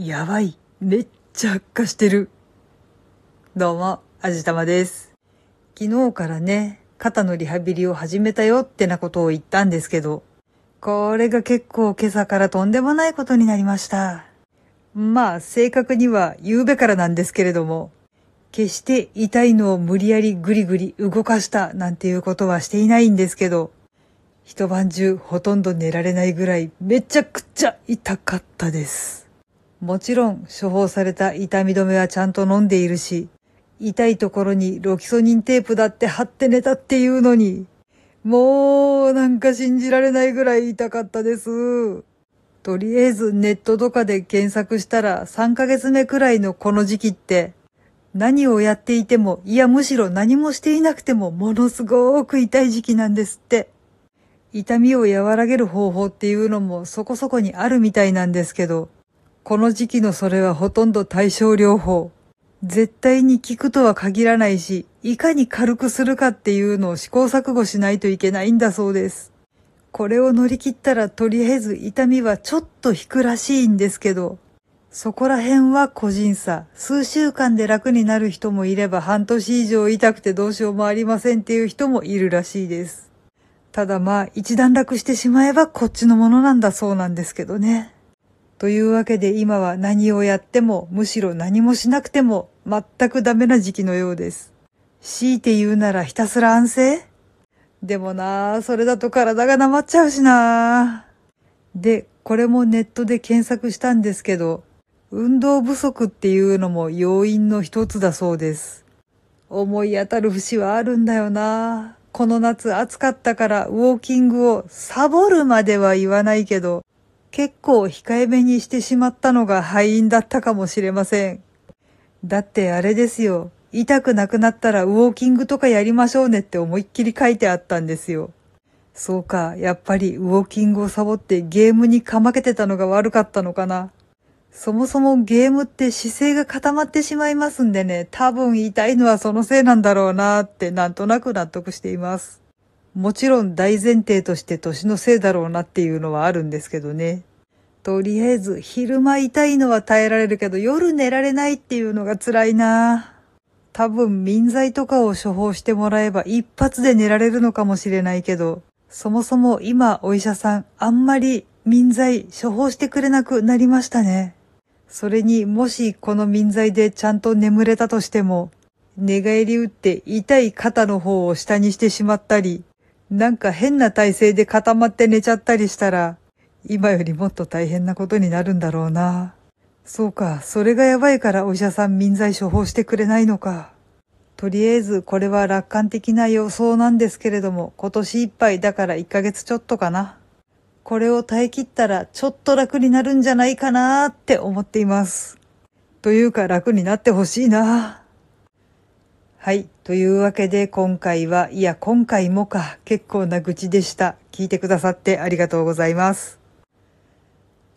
やばい。めっちゃ悪化してる。どうも、あじたまです。昨日からね、肩のリハビリを始めたよってなことを言ったんですけど、これが結構今朝からとんでもないことになりました。まあ、正確には夕べからなんですけれども、決して痛いのを無理やりぐりぐり動かしたなんていうことはしていないんですけど、一晩中ほとんど寝られないぐらいめちゃくちゃ痛かったです。もちろん処方された痛み止めはちゃんと飲んでいるし、痛いところにロキソニンテープだって貼って寝たっていうのに、もうなんか信じられないぐらい痛かったです。とりあえずネットとかで検索したら3ヶ月目くらいのこの時期って何をやっていても、いやむしろ何もしていなくてもものすごく痛い時期なんですって。痛みを和らげる方法っていうのもそこそこにあるみたいなんですけど、この時期のそれはほとんど対症療法。絶対に効くとは限らないし、いかに軽くするかっていうのを試行錯誤しないといけないんだそうです。これを乗り切ったらとりあえず痛みはちょっと引くらしいんですけど、そこら辺は個人差。数週間で楽になる人もいれば半年以上痛くてどうしようもありませんっていう人もいるらしいです。ただまあ一段落してしまえばこっちのものなんだそうなんですけどね。というわけで今は何をやってもむしろ何もしなくても全くダメな時期のようです。強いて言うならひたすら安静？でもなあ、それだと体がなまっちゃうしなあ。で、これもネットで検索したんですけど、運動不足っていうのも要因の一つだそうです。思い当たる節はあるんだよなぁこの夏暑かったからウォーキングをサボるまでは言わないけど、結構控えめにしてしまったのが敗因だったかもしれません。だってあれですよ。痛くなくなったらウォーキングとかやりましょうねって思いっきり書いてあったんですよ。そうか、やっぱりウォーキングをサボってゲームにかまけてたのが悪かったのかな。そもそもゲームって姿勢が固まってしまいますんでね、多分痛いのはそのせいなんだろうなーってなんとなく納得しています。もちろん大前提として年のせいだろうなっていうのはあるんですけどね。とりあえず昼間痛いのは耐えられるけど夜寝られないっていうのが辛いな多分民剤とかを処方してもらえば一発で寝られるのかもしれないけど、そもそも今お医者さんあんまり民剤処方してくれなくなりましたね。それにもしこの民剤でちゃんと眠れたとしても、寝返り打って痛い肩の方を下にしてしまったり、なんか変な体勢で固まって寝ちゃったりしたら、今よりもっと大変なことになるんだろうな。そうか、それがやばいからお医者さん民剤処方してくれないのか。とりあえずこれは楽観的な予想なんですけれども、今年いっぱいだから1ヶ月ちょっとかな。これを耐え切ったらちょっと楽になるんじゃないかなーって思っています。というか楽になってほしいな。はい。というわけで今回は、いや今回もか、結構な愚痴でした。聞いてくださってありがとうございます。